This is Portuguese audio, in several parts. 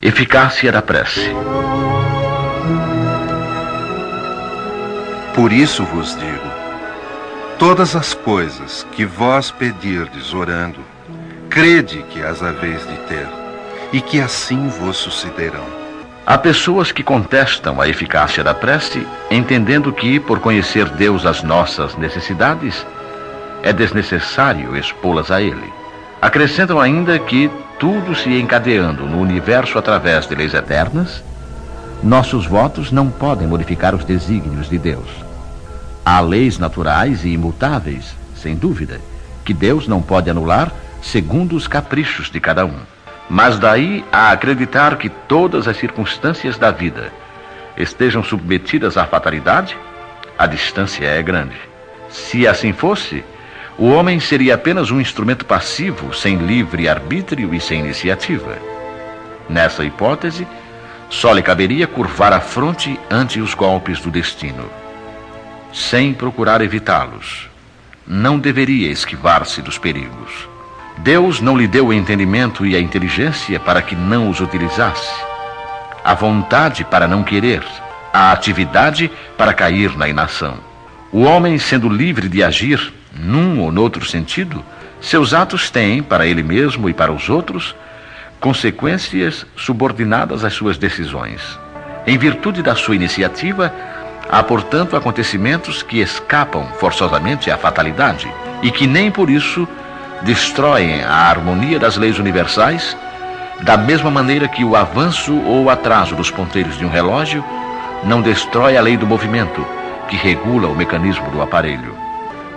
Eficácia da prece. Por isso vos digo: todas as coisas que vós pedirdes orando, crede que as haveis de ter, e que assim vos sucederão. Há pessoas que contestam a eficácia da prece, entendendo que, por conhecer Deus as nossas necessidades, é desnecessário expô-las a Ele. Acrescentam ainda que tudo se encadeando no universo através de leis eternas, nossos votos não podem modificar os desígnios de Deus. Há leis naturais e imutáveis, sem dúvida, que Deus não pode anular segundo os caprichos de cada um. Mas daí a acreditar que todas as circunstâncias da vida estejam submetidas à fatalidade, a distância é grande. Se assim fosse, o homem seria apenas um instrumento passivo, sem livre arbítrio e sem iniciativa. Nessa hipótese, só lhe caberia curvar a fronte ante os golpes do destino, sem procurar evitá-los. Não deveria esquivar-se dos perigos. Deus não lhe deu o entendimento e a inteligência para que não os utilizasse, a vontade para não querer, a atividade para cair na inação. O homem, sendo livre de agir, num ou noutro sentido, seus atos têm, para ele mesmo e para os outros, consequências subordinadas às suas decisões. Em virtude da sua iniciativa, há, portanto, acontecimentos que escapam forçosamente à fatalidade e que nem por isso destroem a harmonia das leis universais, da mesma maneira que o avanço ou o atraso dos ponteiros de um relógio não destrói a lei do movimento, que regula o mecanismo do aparelho.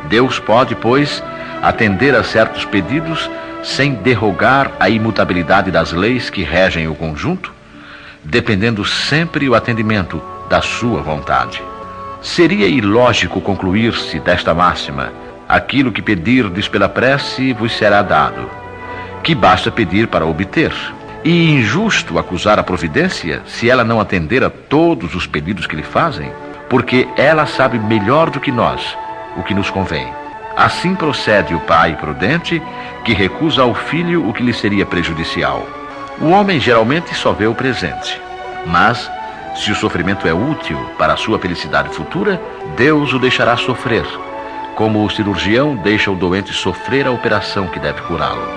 Deus pode, pois, atender a certos pedidos sem derrogar a imutabilidade das leis que regem o conjunto, dependendo sempre o atendimento da sua vontade. Seria ilógico concluir-se desta máxima: aquilo que pedirdes pela prece vos será dado, que basta pedir para obter. E injusto acusar a providência se ela não atender a todos os pedidos que lhe fazem, porque ela sabe melhor do que nós o que nos convém. Assim procede o pai prudente, que recusa ao filho o que lhe seria prejudicial. O homem geralmente só vê o presente, mas, se o sofrimento é útil para a sua felicidade futura, Deus o deixará sofrer, como o cirurgião deixa o doente sofrer a operação que deve curá-lo.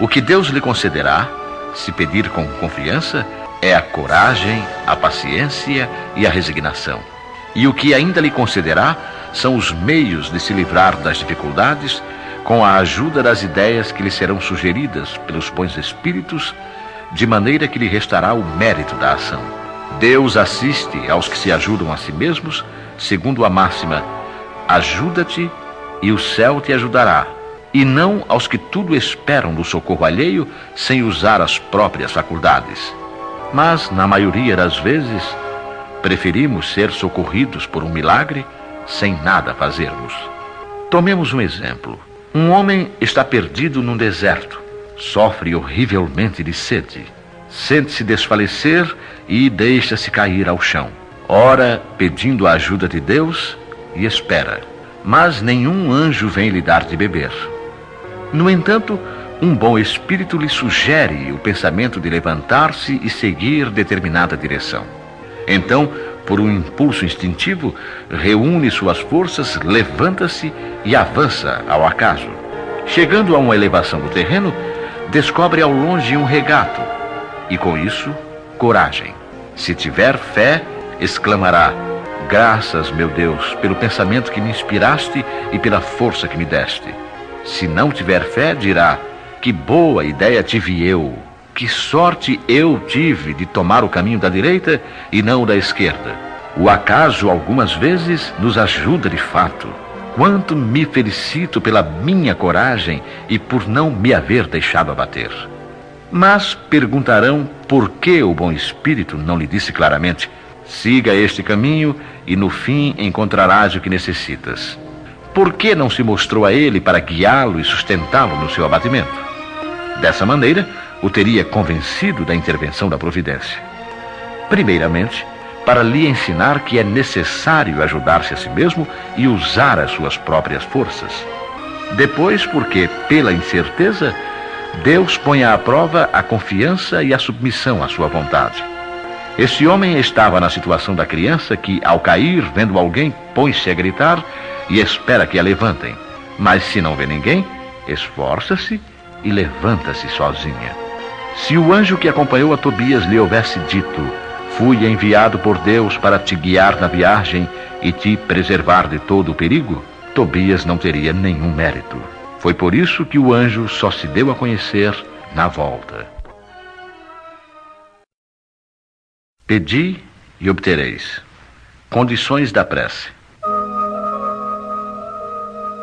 O que Deus lhe concederá, se pedir com confiança, é a coragem, a paciência e a resignação. E o que ainda lhe concederá são os meios de se livrar das dificuldades com a ajuda das ideias que lhe serão sugeridas pelos bons espíritos, de maneira que lhe restará o mérito da ação. Deus assiste aos que se ajudam a si mesmos, segundo a máxima: ajuda-te e o céu te ajudará, e não aos que tudo esperam do socorro alheio sem usar as próprias faculdades. Mas, na maioria das vezes, preferimos ser socorridos por um milagre sem nada fazermos. Tomemos um exemplo. Um homem está perdido num deserto, sofre horrivelmente de sede, sente-se desfalecer e deixa-se cair ao chão. Ora, pedindo a ajuda de Deus e espera, mas nenhum anjo vem lhe dar de beber. No entanto, um bom espírito lhe sugere o pensamento de levantar-se e seguir determinada direção. Então, por um impulso instintivo, reúne suas forças, levanta-se e avança ao acaso. Chegando a uma elevação do terreno, descobre ao longe um regato e, com isso, coragem. Se tiver fé, exclamará: Graças, meu Deus, pelo pensamento que me inspiraste e pela força que me deste. Se não tiver fé, dirá: Que boa ideia tive eu que sorte eu tive de tomar o caminho da direita e não o da esquerda. O acaso, algumas vezes, nos ajuda de fato. Quanto me felicito pela minha coragem e por não me haver deixado abater. Mas perguntarão por que o bom espírito não lhe disse claramente: siga este caminho e no fim encontrarás o que necessitas. Por que não se mostrou a ele para guiá-lo e sustentá-lo no seu abatimento? Dessa maneira, o teria convencido da intervenção da providência. Primeiramente, para lhe ensinar que é necessário ajudar-se a si mesmo e usar as suas próprias forças. Depois, porque, pela incerteza, Deus põe à prova a confiança e a submissão à sua vontade. Esse homem estava na situação da criança que, ao cair, vendo alguém, põe-se a gritar e espera que a levantem. Mas se não vê ninguém, esforça-se e levanta-se sozinha. Se o anjo que acompanhou a Tobias lhe houvesse dito: Fui enviado por Deus para te guiar na viagem e te preservar de todo o perigo, Tobias não teria nenhum mérito. Foi por isso que o anjo só se deu a conhecer na volta. Pedi e obtereis. Condições da prece.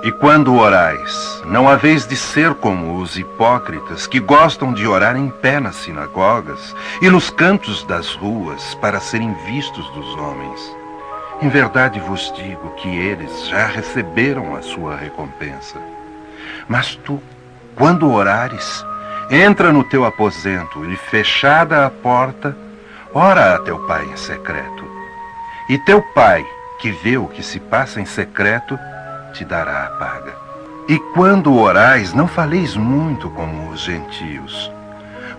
E quando orais, não haveis de ser como os hipócritas que gostam de orar em pé nas sinagogas e nos cantos das ruas para serem vistos dos homens. Em verdade vos digo que eles já receberam a sua recompensa. Mas tu, quando orares, entra no teu aposento e, fechada a porta, ora a teu pai em secreto. E teu pai, que vê o que se passa em secreto, te dará a paga. E quando orais, não faleis muito como os gentios,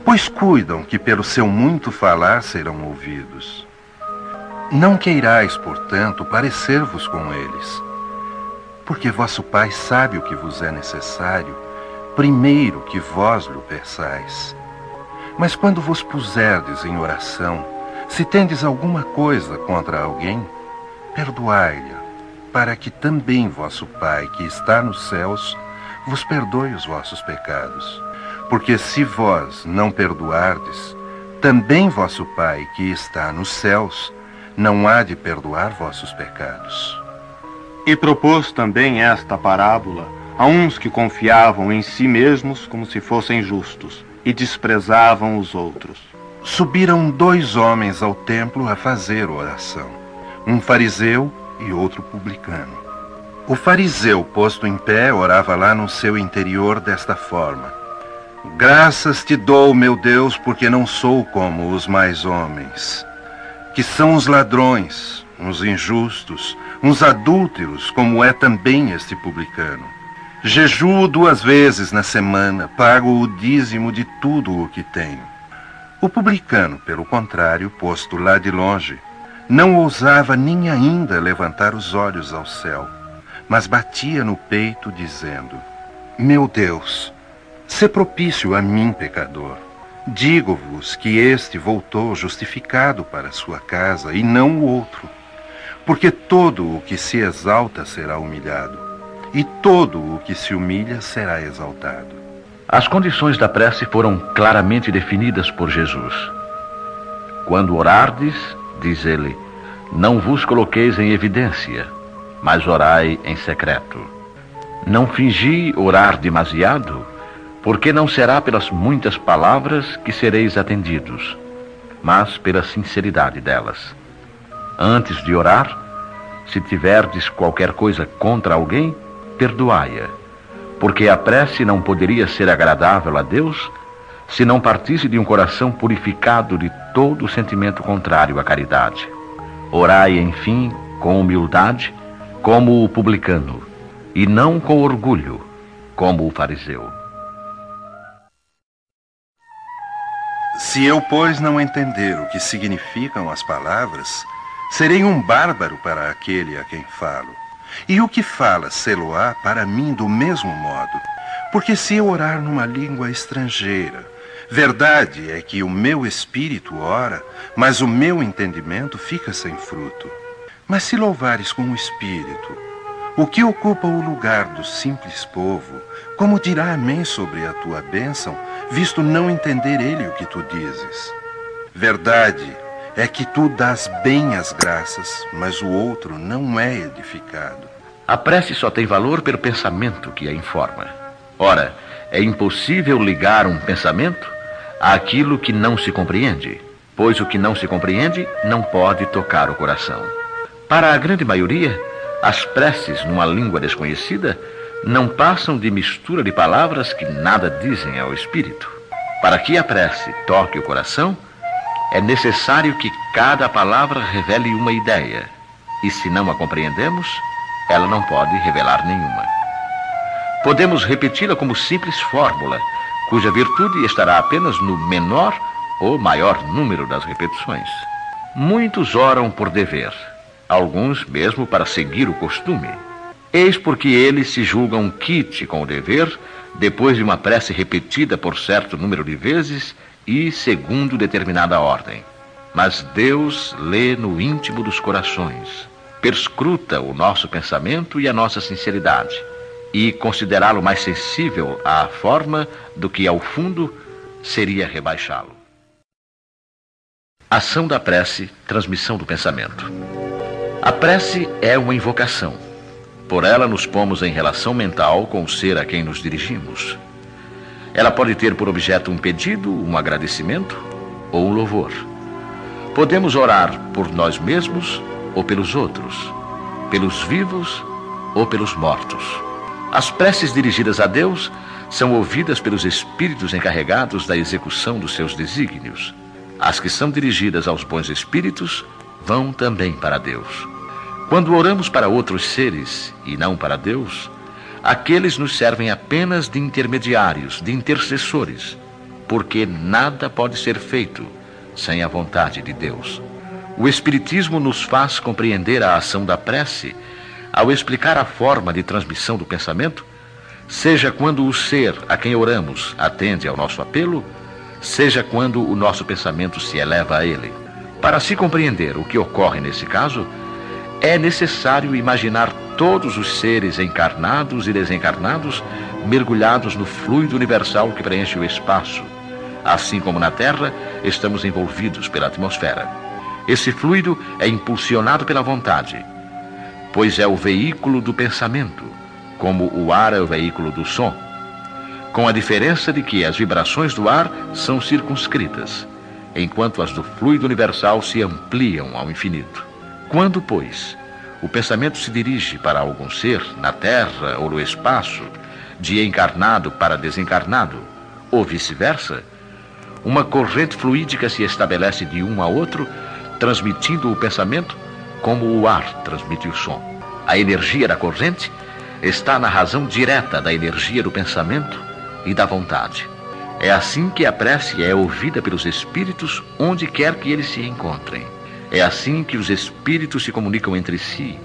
pois cuidam que pelo seu muito falar serão ouvidos. Não queirais, portanto, parecer-vos com eles, porque vosso Pai sabe o que vos é necessário, primeiro que vós lhe peçais. Mas quando vos puserdes em oração, se tendes alguma coisa contra alguém, perdoai-lhe para que também vosso Pai, que está nos céus, vos perdoe os vossos pecados. Porque se vós não perdoardes, também vosso Pai, que está nos céus, não há de perdoar vossos pecados. E propôs também esta parábola a uns que confiavam em si mesmos como se fossem justos e desprezavam os outros. Subiram dois homens ao templo a fazer oração, um fariseu e outro publicano. O fariseu, posto em pé, orava lá no seu interior desta forma: Graças te dou, meu Deus, porque não sou como os mais homens, que são os ladrões, uns injustos, uns adúlteros, como é também este publicano. Jejuo duas vezes na semana, pago o dízimo de tudo o que tenho. O publicano, pelo contrário, posto lá de longe, não ousava nem ainda levantar os olhos ao céu, mas batia no peito, dizendo: Meu Deus, se propício a mim, pecador. Digo-vos que este voltou justificado para sua casa e não o outro. Porque todo o que se exalta será humilhado, e todo o que se humilha será exaltado. As condições da prece foram claramente definidas por Jesus. Quando orardes, diz ele: Não vos coloqueis em evidência, mas orai em secreto. Não fingi orar demasiado, porque não será pelas muitas palavras que sereis atendidos, mas pela sinceridade delas. Antes de orar, se tiverdes qualquer coisa contra alguém, perdoai-a, porque a prece não poderia ser agradável a Deus se não partisse de um coração purificado de todo sentimento contrário à caridade. Orai, enfim, com humildade, como o publicano, e não com orgulho, como o fariseu. Se eu, pois, não entender o que significam as palavras, serei um bárbaro para aquele a quem falo. E o que fala, sê-lo-á para mim do mesmo modo. Porque se eu orar numa língua estrangeira, Verdade é que o meu espírito ora, mas o meu entendimento fica sem fruto. Mas se louvares com o espírito, o que ocupa o lugar do simples povo, como dirá amém sobre a tua bênção, visto não entender ele o que tu dizes? Verdade é que tu dás bem as graças, mas o outro não é edificado. A prece só tem valor pelo pensamento que a informa. Ora, é impossível ligar um pensamento àquilo que não se compreende, pois o que não se compreende não pode tocar o coração. Para a grande maioria, as preces numa língua desconhecida não passam de mistura de palavras que nada dizem ao espírito. Para que a prece toque o coração, é necessário que cada palavra revele uma ideia, e se não a compreendemos, ela não pode revelar nenhuma. Podemos repeti-la como simples fórmula, cuja virtude estará apenas no menor ou maior número das repetições. Muitos oram por dever, alguns mesmo para seguir o costume. Eis porque eles se julgam quite com o dever, depois de uma prece repetida por certo número de vezes e segundo determinada ordem. Mas Deus lê no íntimo dos corações, perscruta o nosso pensamento e a nossa sinceridade, e considerá-lo mais sensível à forma do que ao fundo seria rebaixá-lo. Ação da prece, transmissão do pensamento. A prece é uma invocação. Por ela nos pomos em relação mental com o ser a quem nos dirigimos. Ela pode ter por objeto um pedido, um agradecimento ou um louvor. Podemos orar por nós mesmos ou pelos outros, pelos vivos ou pelos mortos. As preces dirigidas a Deus são ouvidas pelos espíritos encarregados da execução dos seus desígnios. As que são dirigidas aos bons espíritos vão também para Deus. Quando oramos para outros seres e não para Deus, aqueles nos servem apenas de intermediários, de intercessores, porque nada pode ser feito sem a vontade de Deus. O Espiritismo nos faz compreender a ação da prece ao explicar a forma de transmissão do pensamento, seja quando o ser a quem oramos atende ao nosso apelo, seja quando o nosso pensamento se eleva a ele. Para se compreender o que ocorre nesse caso, é necessário imaginar todos os seres encarnados e desencarnados mergulhados no fluido universal que preenche o espaço. Assim como na Terra, estamos envolvidos pela atmosfera. Esse fluido é impulsionado pela vontade, pois é o veículo do pensamento, como o ar é o veículo do som, com a diferença de que as vibrações do ar são circunscritas, enquanto as do fluido universal se ampliam ao infinito. Quando, pois, o pensamento se dirige para algum ser, na Terra ou no espaço, de encarnado para desencarnado, ou vice-versa, uma corrente fluídica se estabelece de um a outro, transmitindo o pensamento como o ar transmite o som. A energia da corrente está na razão direta da energia do pensamento e da vontade. É assim que a prece é ouvida pelos espíritos onde quer que eles se encontrem. É assim que os espíritos se comunicam entre si,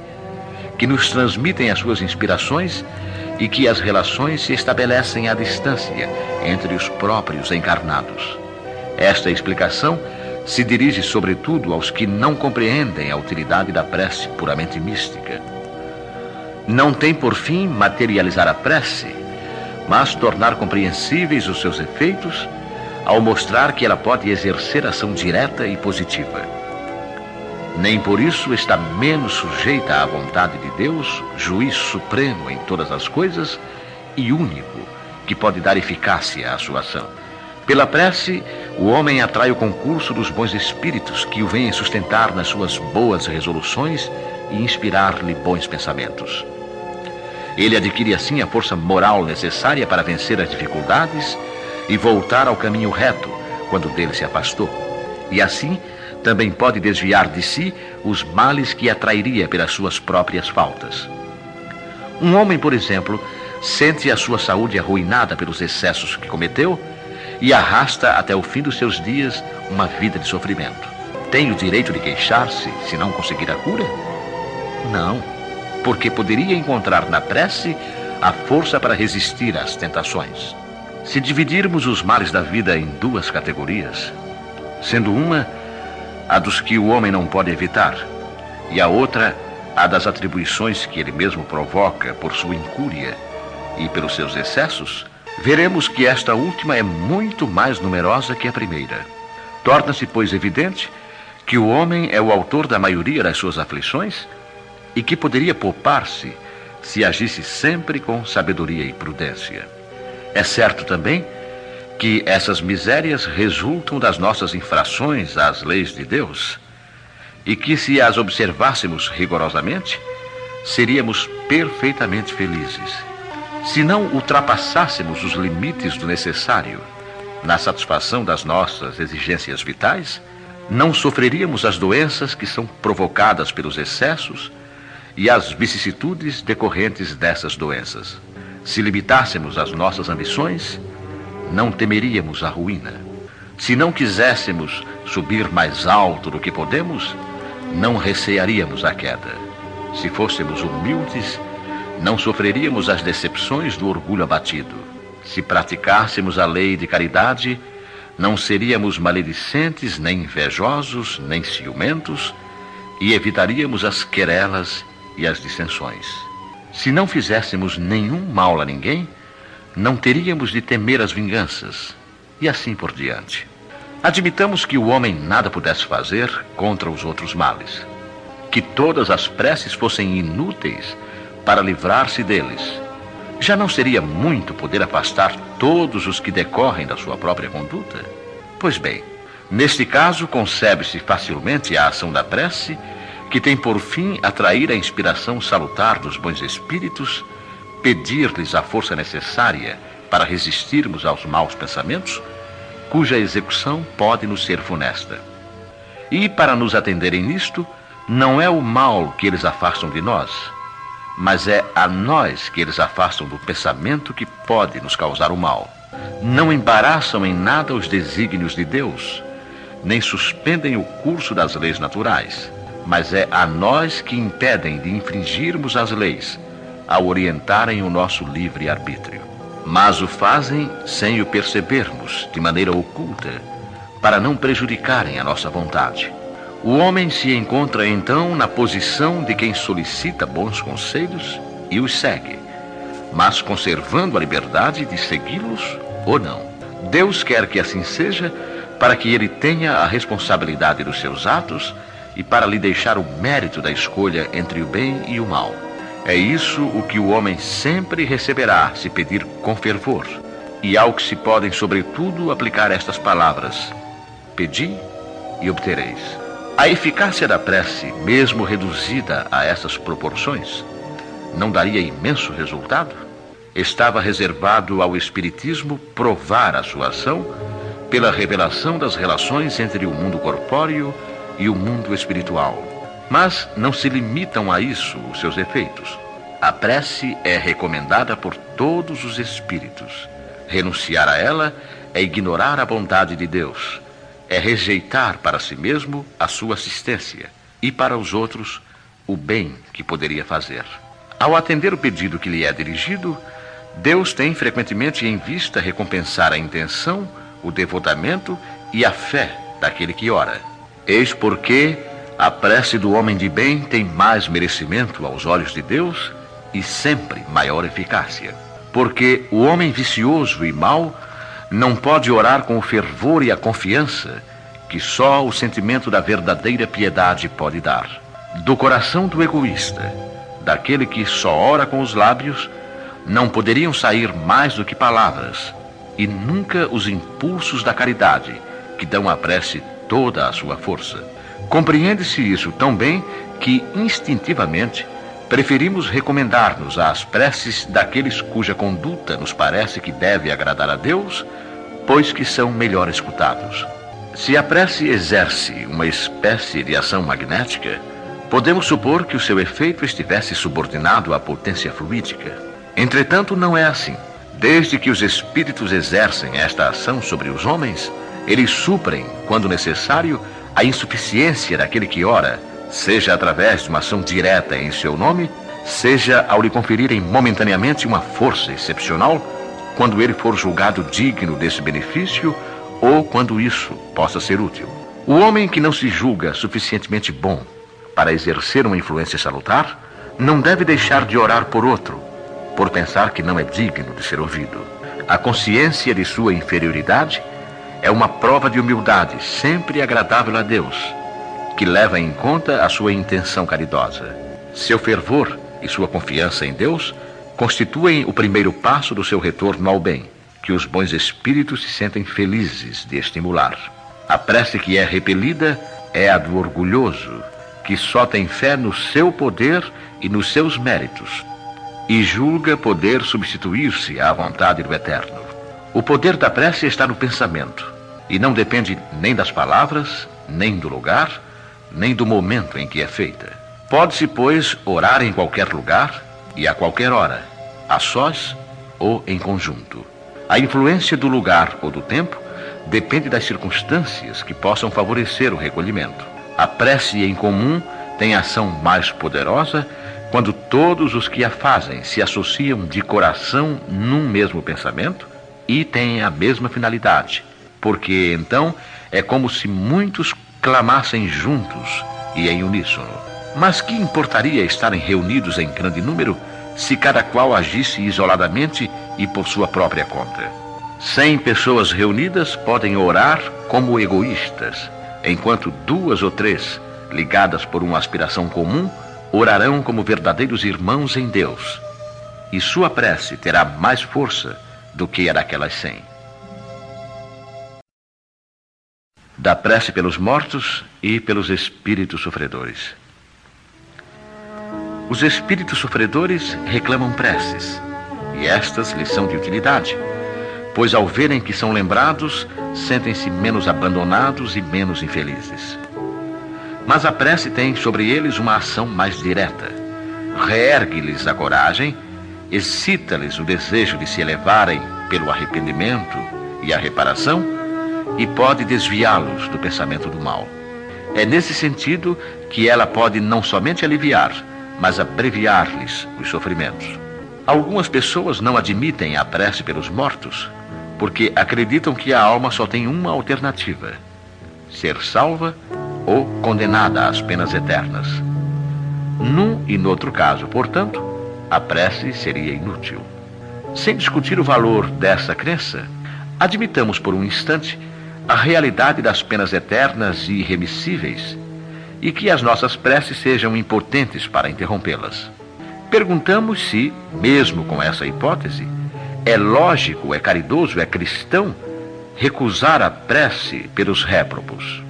que nos transmitem as suas inspirações e que as relações se estabelecem à distância entre os próprios encarnados. Esta explicação se dirige sobretudo aos que não compreendem a utilidade da prece puramente mística. Não tem por fim materializar a prece, mas tornar compreensíveis os seus efeitos ao mostrar que ela pode exercer ação direta e positiva nem por isso está menos sujeita à vontade de Deus, juiz supremo em todas as coisas e único que pode dar eficácia à sua ação. Pela prece, o homem atrai o concurso dos bons espíritos que o vêm sustentar nas suas boas resoluções e inspirar-lhe bons pensamentos. Ele adquire assim a força moral necessária para vencer as dificuldades e voltar ao caminho reto quando dele se afastou. E assim, também pode desviar de si os males que atrairia pelas suas próprias faltas. Um homem, por exemplo, sente a sua saúde arruinada pelos excessos que cometeu e arrasta até o fim dos seus dias uma vida de sofrimento. Tem o direito de queixar-se se não conseguir a cura? Não, porque poderia encontrar na prece a força para resistir às tentações. Se dividirmos os males da vida em duas categorias, sendo uma a dos que o homem não pode evitar, e a outra, a das atribuições que ele mesmo provoca por sua incúria e pelos seus excessos, veremos que esta última é muito mais numerosa que a primeira. Torna-se, pois, evidente que o homem é o autor da maioria das suas aflições e que poderia poupar-se se agisse sempre com sabedoria e prudência. É certo também que essas misérias resultam das nossas infrações às leis de Deus e que, se as observássemos rigorosamente, seríamos perfeitamente felizes. Se não ultrapassássemos os limites do necessário na satisfação das nossas exigências vitais, não sofreríamos as doenças que são provocadas pelos excessos e as vicissitudes decorrentes dessas doenças. Se limitássemos as nossas ambições, não temeríamos a ruína. Se não quiséssemos subir mais alto do que podemos, não recearíamos a queda. Se fôssemos humildes, não sofreríamos as decepções do orgulho abatido. Se praticássemos a lei de caridade, não seríamos maledicentes, nem invejosos, nem ciumentos, e evitaríamos as querelas e as dissensões. Se não fizéssemos nenhum mal a ninguém, não teríamos de temer as vinganças, e assim por diante. Admitamos que o homem nada pudesse fazer contra os outros males, que todas as preces fossem inúteis para livrar-se deles. Já não seria muito poder afastar todos os que decorrem da sua própria conduta? Pois bem, neste caso concebe-se facilmente a ação da prece, que tem por fim atrair a inspiração salutar dos bons espíritos, pedir-lhes a força necessária para resistirmos aos maus pensamentos, cuja execução pode nos ser funesta. E para nos atenderem nisto, não é o mal que eles afastam de nós, mas é a nós que eles afastam do pensamento que pode nos causar o mal. Não embaraçam em nada os desígnios de Deus, nem suspendem o curso das leis naturais, mas é a nós que impedem de infringirmos as leis, ao orientarem o nosso livre arbítrio. Mas o fazem sem o percebermos, de maneira oculta, para não prejudicarem a nossa vontade. O homem se encontra então na posição de quem solicita bons conselhos e os segue, mas conservando a liberdade de segui-los ou não. Deus quer que assim seja para que ele tenha a responsabilidade dos seus atos e para lhe deixar o mérito da escolha entre o bem e o mal. É isso o que o homem sempre receberá se pedir com fervor. E ao que se podem, sobretudo, aplicar estas palavras: Pedi e obtereis. A eficácia da prece, mesmo reduzida a essas proporções, não daria imenso resultado? Estava reservado ao Espiritismo provar a sua ação pela revelação das relações entre o mundo corpóreo e o mundo espiritual. Mas não se limitam a isso os seus efeitos. A prece é recomendada por todos os espíritos. Renunciar a ela é ignorar a bondade de Deus é rejeitar para si mesmo a sua assistência e para os outros o bem que poderia fazer. Ao atender o pedido que lhe é dirigido, Deus tem frequentemente em vista recompensar a intenção, o devotamento e a fé daquele que ora. Eis porque a prece do homem de bem tem mais merecimento aos olhos de Deus e sempre maior eficácia. Porque o homem vicioso e mau não pode orar com o fervor e a confiança que só o sentimento da verdadeira piedade pode dar. Do coração do egoísta, daquele que só ora com os lábios, não poderiam sair mais do que palavras, e nunca os impulsos da caridade, que dão à prece toda a sua força. Compreende-se isso tão bem que, instintivamente, preferimos recomendar-nos às preces daqueles cuja conduta nos parece que deve agradar a Deus, pois que são melhor escutados. Se a prece exerce uma espécie de ação magnética, podemos supor que o seu efeito estivesse subordinado à potência fluídica. Entretanto, não é assim. Desde que os espíritos exercem esta ação sobre os homens, eles suprem, quando necessário, a insuficiência daquele que ora seja através de uma ação direta em seu nome, seja ao lhe conferirem momentaneamente uma força excepcional, quando ele for julgado digno desse benefício ou quando isso possa ser útil. O homem que não se julga suficientemente bom para exercer uma influência salutar não deve deixar de orar por outro, por pensar que não é digno de ser ouvido. A consciência de sua inferioridade é uma prova de humildade sempre agradável a Deus que leva em conta a sua intenção caridosa. Seu fervor e sua confiança em Deus constituem o primeiro passo do seu retorno ao bem, que os bons espíritos se sentem felizes de estimular. A prece que é repelida é a do orgulhoso, que só tem fé no seu poder e nos seus méritos, e julga poder substituir-se à vontade do Eterno. O poder da prece está no pensamento, e não depende nem das palavras, nem do lugar, nem do momento em que é feita. Pode-se, pois, orar em qualquer lugar e a qualquer hora, a sós ou em conjunto. A influência do lugar ou do tempo depende das circunstâncias que possam favorecer o recolhimento. A prece em comum tem ação mais poderosa quando todos os que a fazem se associam de coração num mesmo pensamento e têm a mesma finalidade, porque então é como se muitos clamassem juntos e em uníssono. Mas que importaria estarem reunidos em grande número se cada qual agisse isoladamente e por sua própria conta? Cem pessoas reunidas podem orar como egoístas, enquanto duas ou três, ligadas por uma aspiração comum, orarão como verdadeiros irmãos em Deus. E sua prece terá mais força do que a daquelas cem. Da prece pelos mortos e pelos espíritos sofredores. Os espíritos sofredores reclamam preces, e estas lhes são de utilidade pois ao verem que são lembrados, sentem-se menos abandonados e menos infelizes. Mas a prece tem sobre eles uma ação mais direta. Reergue-lhes a coragem, excita-lhes o desejo de se elevarem pelo arrependimento e a reparação e pode desviá-los do pensamento do mal. É nesse sentido que ela pode não somente aliviar, mas abreviar-lhes os sofrimentos. Algumas pessoas não admitem a prece pelos mortos, porque acreditam que a alma só tem uma alternativa: ser salva ou condenada às penas eternas. Num e no outro caso, portanto, a prece seria inútil. Sem discutir o valor dessa crença, admitamos por um instante a realidade das penas eternas e irremissíveis e que as nossas preces sejam impotentes para interrompê-las. Perguntamos se, mesmo com essa hipótese, é lógico, é caridoso, é cristão recusar a prece pelos réprobos.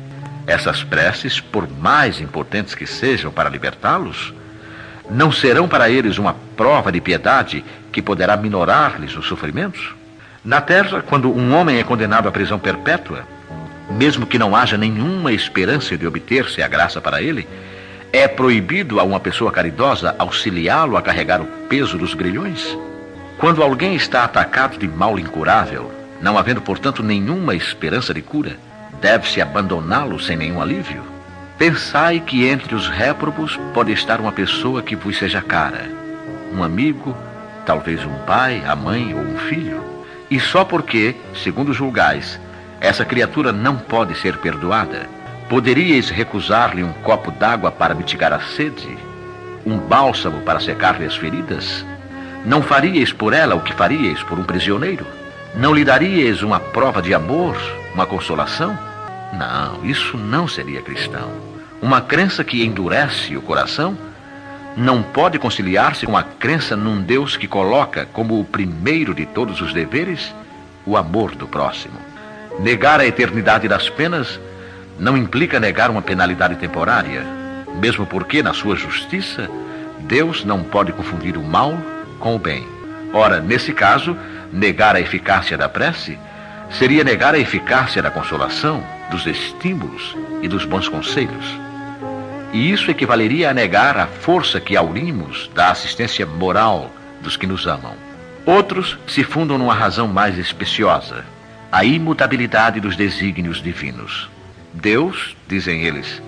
Essas preces, por mais importantes que sejam para libertá-los, não serão para eles uma prova de piedade que poderá minorar-lhes os sofrimentos? Na terra, quando um homem é condenado à prisão perpétua, mesmo que não haja nenhuma esperança de obter-se a graça para ele, é proibido a uma pessoa caridosa auxiliá-lo a carregar o peso dos grilhões? Quando alguém está atacado de mal incurável, não havendo, portanto, nenhuma esperança de cura, deve-se abandoná-lo sem nenhum alívio? Pensai que entre os réprobos pode estar uma pessoa que vos seja cara, um amigo, talvez um pai, a mãe ou um filho. E só porque, segundo julgais, essa criatura não pode ser perdoada, poderíeis recusar-lhe um copo d'água para mitigar a sede? Um bálsamo para secar-lhe as feridas? Não faríeis por ela o que faríeis por um prisioneiro? Não lhe daríeis uma prova de amor, uma consolação? Não, isso não seria cristão. Uma crença que endurece o coração não pode conciliar-se com a crença num Deus que coloca como o primeiro de todos os deveres o amor do próximo. Negar a eternidade das penas não implica negar uma penalidade temporária, mesmo porque, na sua justiça, Deus não pode confundir o mal com o bem. Ora, nesse caso, negar a eficácia da prece seria negar a eficácia da consolação, dos estímulos e dos bons conselhos. E isso equivaleria a negar a força que aurimos da assistência moral dos que nos amam. Outros se fundam numa razão mais especiosa, a imutabilidade dos desígnios divinos. Deus, dizem eles,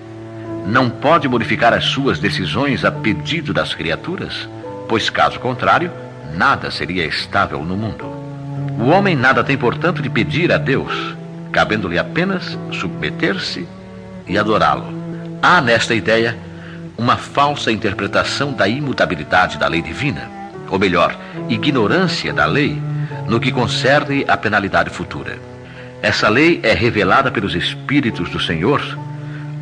não pode modificar as suas decisões a pedido das criaturas, pois caso contrário, nada seria estável no mundo. O homem nada tem, portanto, de pedir a Deus, cabendo-lhe apenas submeter-se e adorá-lo. Há nesta ideia uma falsa interpretação da imutabilidade da lei divina, ou melhor, ignorância da lei no que concerne à penalidade futura. Essa lei é revelada pelos Espíritos do Senhor,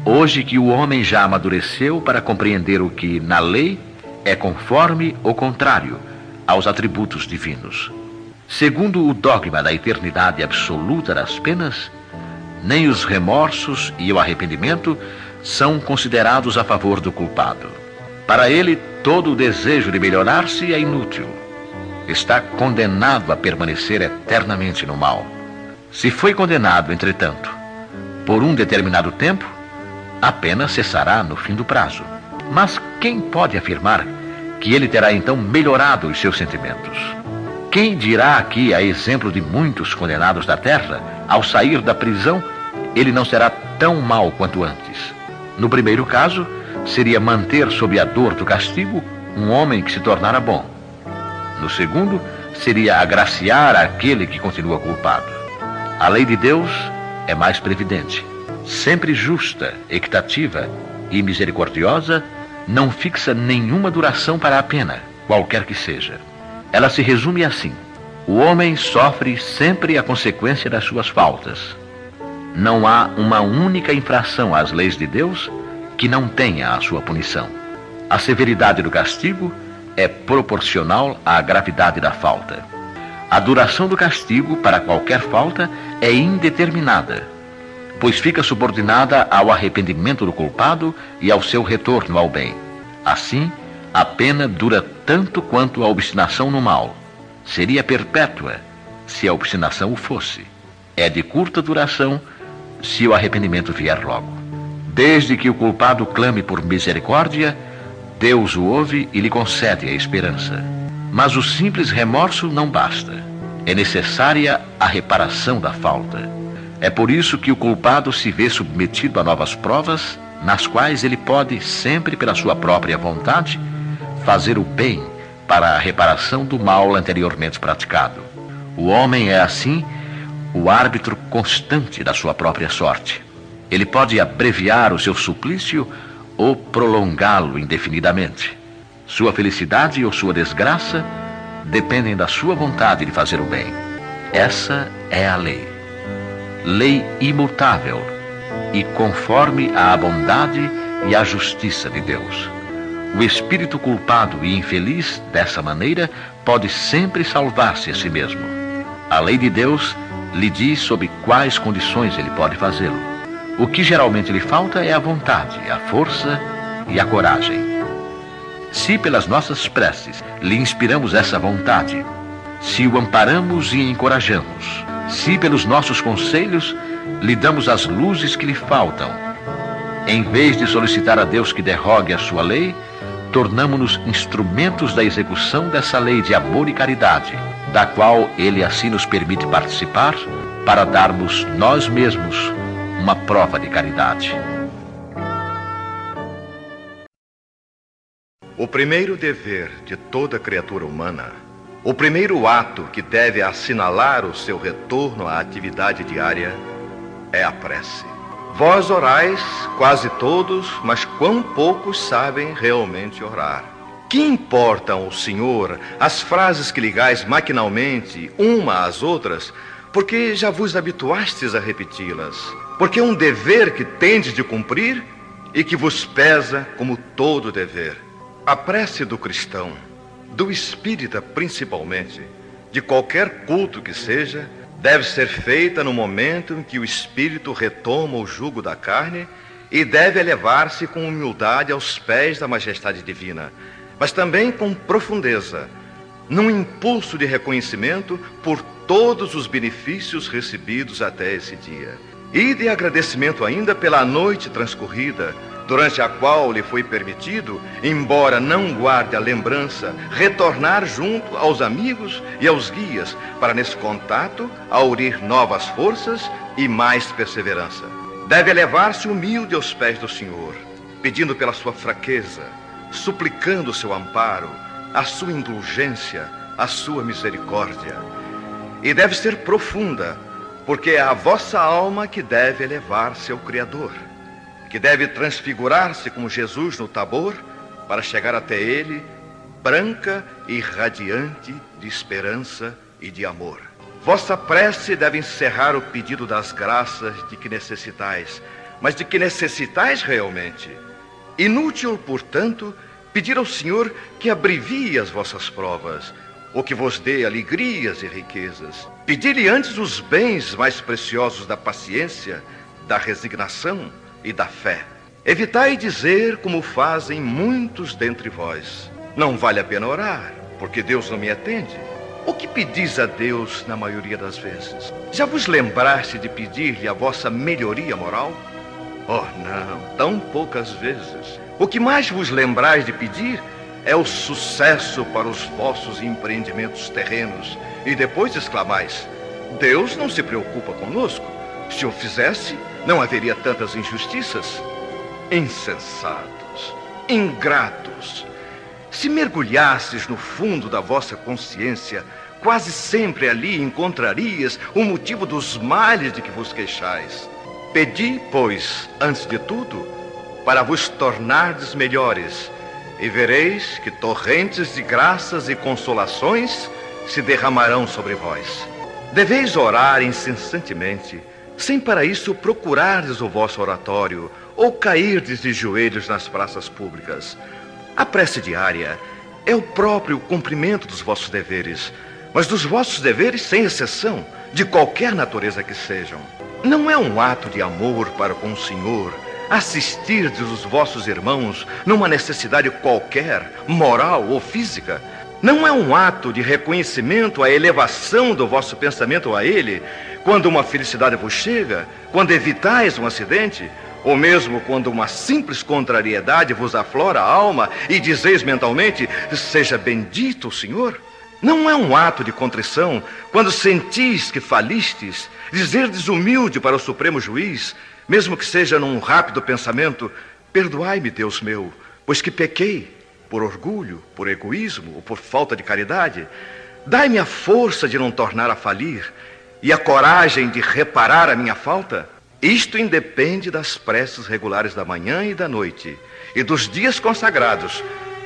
hoje que o homem já amadureceu para compreender o que, na lei, é conforme ou contrário aos atributos divinos. Segundo o dogma da eternidade absoluta das penas, nem os remorsos e o arrependimento são considerados a favor do culpado. Para ele, todo o desejo de melhorar-se é inútil. Está condenado a permanecer eternamente no mal. Se foi condenado, entretanto, por um determinado tempo, a pena cessará no fim do prazo. Mas quem pode afirmar que ele terá então melhorado os seus sentimentos? quem dirá aqui, a exemplo de muitos condenados da terra, ao sair da prisão, ele não será tão mal quanto antes? No primeiro caso, seria manter sob a dor do castigo um homem que se tornara bom. No segundo, seria agraciar aquele que continua culpado. A lei de Deus é mais previdente, sempre justa, equitativa e misericordiosa, não fixa nenhuma duração para a pena, qualquer que seja. Ela se resume assim: o homem sofre sempre a consequência das suas faltas. Não há uma única infração às leis de Deus que não tenha a sua punição. A severidade do castigo é proporcional à gravidade da falta. A duração do castigo para qualquer falta é indeterminada, pois fica subordinada ao arrependimento do culpado e ao seu retorno ao bem. Assim, a pena dura tanto quanto a obstinação no mal. Seria perpétua se a obstinação o fosse. É de curta duração se o arrependimento vier logo. Desde que o culpado clame por misericórdia, Deus o ouve e lhe concede a esperança. Mas o simples remorso não basta. É necessária a reparação da falta. É por isso que o culpado se vê submetido a novas provas, nas quais ele pode, sempre pela sua própria vontade, fazer o bem para a reparação do mal anteriormente praticado. O homem é, assim, o árbitro constante da sua própria sorte. Ele pode abreviar o seu suplício ou prolongá-lo indefinidamente. Sua felicidade ou sua desgraça dependem da sua vontade de fazer o bem. Essa é a lei. Lei imutável e conforme à bondade e à justiça de Deus. O espírito culpado e infeliz, dessa maneira, pode sempre salvar-se a si mesmo. A lei de Deus lhe diz sob quais condições ele pode fazê-lo. O que geralmente lhe falta é a vontade, a força e a coragem. Se pelas nossas preces lhe inspiramos essa vontade, se o amparamos e encorajamos, se pelos nossos conselhos lhe damos as luzes que lhe faltam, em vez de solicitar a Deus que derrogue a sua lei, tornamo-nos instrumentos da execução dessa lei de amor e caridade, da qual ele assim nos permite participar, para darmos nós mesmos uma prova de caridade. O primeiro dever de toda criatura humana, o primeiro ato que deve assinalar o seu retorno à atividade diária, é a prece. Vós orais, quase todos, mas quão poucos sabem realmente orar. Que importam ao Senhor as frases que ligais maquinalmente uma às outras, porque já vos habituastes a repeti-las? porque é um dever que tendes de cumprir e que vos pesa como todo dever. A prece do cristão, do espírita principalmente, de qualquer culto que seja, deve ser feita no momento em que o espírito retoma o jugo da carne e deve elevar-se com humildade aos pés da majestade divina, mas também com profundeza, num impulso de reconhecimento por todos os benefícios recebidos até esse dia. E de agradecimento ainda pela noite transcorrida, durante a qual lhe foi permitido, embora não guarde a lembrança, retornar junto aos amigos e aos guias, para nesse contato aurir novas forças e mais perseverança. Deve elevar-se humilde aos pés do Senhor, pedindo pela sua fraqueza, suplicando seu amparo, a sua indulgência, a sua misericórdia. E deve ser profunda, porque é a vossa alma que deve elevar-se ao Criador, que deve transfigurar-se como Jesus no Tabor, para chegar até Ele, branca e radiante de esperança e de amor. Vossa prece deve encerrar o pedido das graças de que necessitais, mas de que necessitais realmente. Inútil, portanto, pedir ao Senhor que abrevie as vossas provas, ou que vos dê alegrias e riquezas. Pedi-lhe antes os bens mais preciosos da paciência, da resignação e da fé. Evitai dizer como fazem muitos dentre vós: Não vale a pena orar, porque Deus não me atende. O que pedis a Deus na maioria das vezes? Já vos lembraste de pedir-lhe a vossa melhoria moral? Oh, não, tão poucas vezes. O que mais vos lembrais de pedir é o sucesso para os vossos empreendimentos terrenos. E depois exclamais: Deus não se preocupa conosco. Se o fizesse, não haveria tantas injustiças. Insensatos, ingratos. Se mergulhasses no fundo da vossa consciência, quase sempre ali encontrarias o motivo dos males de que vos queixais. Pedi, pois, antes de tudo, para vos tornardes melhores, e vereis que torrentes de graças e consolações se derramarão sobre vós. Deveis orar incessantemente, sem para isso procurardes o vosso oratório ou cairdes de joelhos nas praças públicas. A prece diária é o próprio cumprimento dos vossos deveres, mas dos vossos deveres sem exceção, de qualquer natureza que sejam. Não é um ato de amor para com o Senhor assistirdes os vossos irmãos numa necessidade qualquer, moral ou física. Não é um ato de reconhecimento à elevação do vosso pensamento a Ele, quando uma felicidade vos chega, quando evitais um acidente, ou mesmo quando uma simples contrariedade vos aflora a alma e dizeis mentalmente: Seja bendito o Senhor? Não é um ato de contrição quando sentis que falistes, dizerdes humilde para o Supremo Juiz, mesmo que seja num rápido pensamento: Perdoai-me, Deus meu, pois que pequei por orgulho, por egoísmo ou por falta de caridade. Dai-me a força de não tornar a falir e a coragem de reparar a minha falta? Isto independe das preces regulares da manhã e da noite e dos dias consagrados,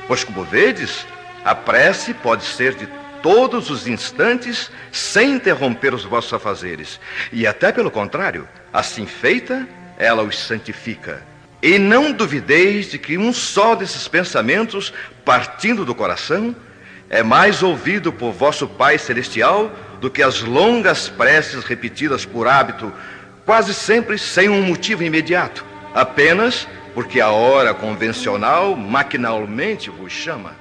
pois, como vedes, a prece pode ser de todos os instantes sem interromper os vossos afazeres, e até pelo contrário, assim feita, ela os santifica. E não duvideis de que um só desses pensamentos, partindo do coração, é mais ouvido por vosso Pai Celestial do que as longas preces repetidas por hábito, quase sempre sem um motivo imediato, apenas porque a hora convencional maquinalmente vos chama.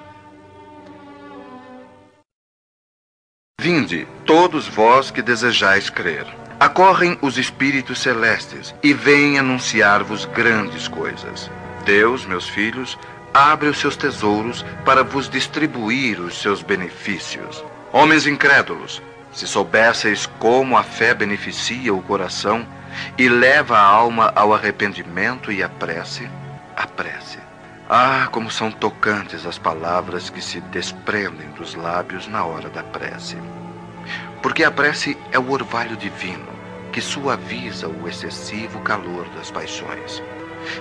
Vinde, todos vós que desejais crer. Acorrem os espíritos celestes e vêm anunciar-vos grandes coisas. Deus, meus filhos, abre os seus tesouros para vos distribuir os seus benefícios. Homens incrédulos, se soubesseis como a fé beneficia o coração e leva a alma ao arrependimento e à prece, a prece. Ah, como são tocantes as palavras que se desprendem dos lábios na hora da prece. Porque a prece é o orvalho divino que suaviza o excessivo calor das paixões.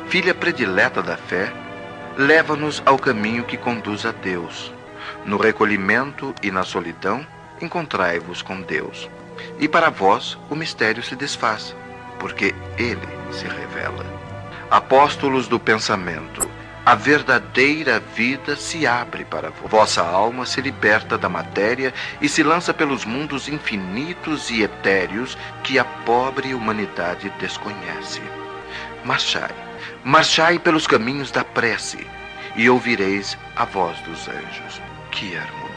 Filha predileta da fé, leva-nos ao caminho que conduz a Deus. No recolhimento e na solidão, encontrai-vos com Deus. E para vós o mistério se desfaz, porque ele se revela. Apóstolos do pensamento, a verdadeira vida se abre para vós. Vossa alma se liberta da matéria e se lança pelos mundos infinitos e etéreos que a pobre humanidade desconhece. Marchai, marchai pelos caminhos da prece e ouvireis a voz dos anjos. Que harmonia!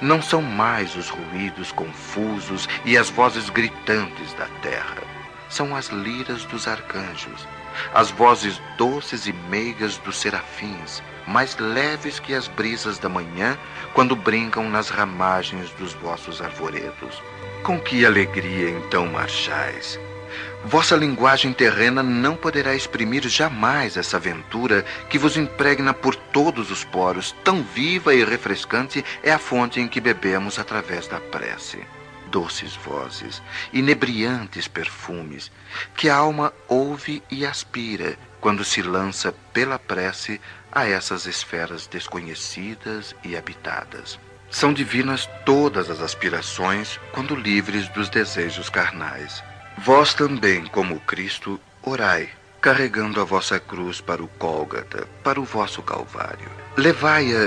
não são mais os ruídos confusos e as vozes gritantes da terra. São as liras dos arcanjos, as vozes doces e meigas dos serafins, mais leves que as brisas da manhã quando brincam nas ramagens dos vossos arvoredos. Com que alegria então marchais! Vossa linguagem terrena não poderá exprimir jamais essa aventura que vos impregna por todos os poros, tão viva e refrescante é a fonte em que bebemos através da prece. Doces vozes, inebriantes perfumes, que a alma ouve e aspira quando se lança pela prece a essas esferas desconhecidas e habitadas. São divinas todas as aspirações quando livres dos desejos carnais. Vós também, como Cristo, orai, carregando a vossa cruz para o Cólgata, para o vosso Calvário. Levai-a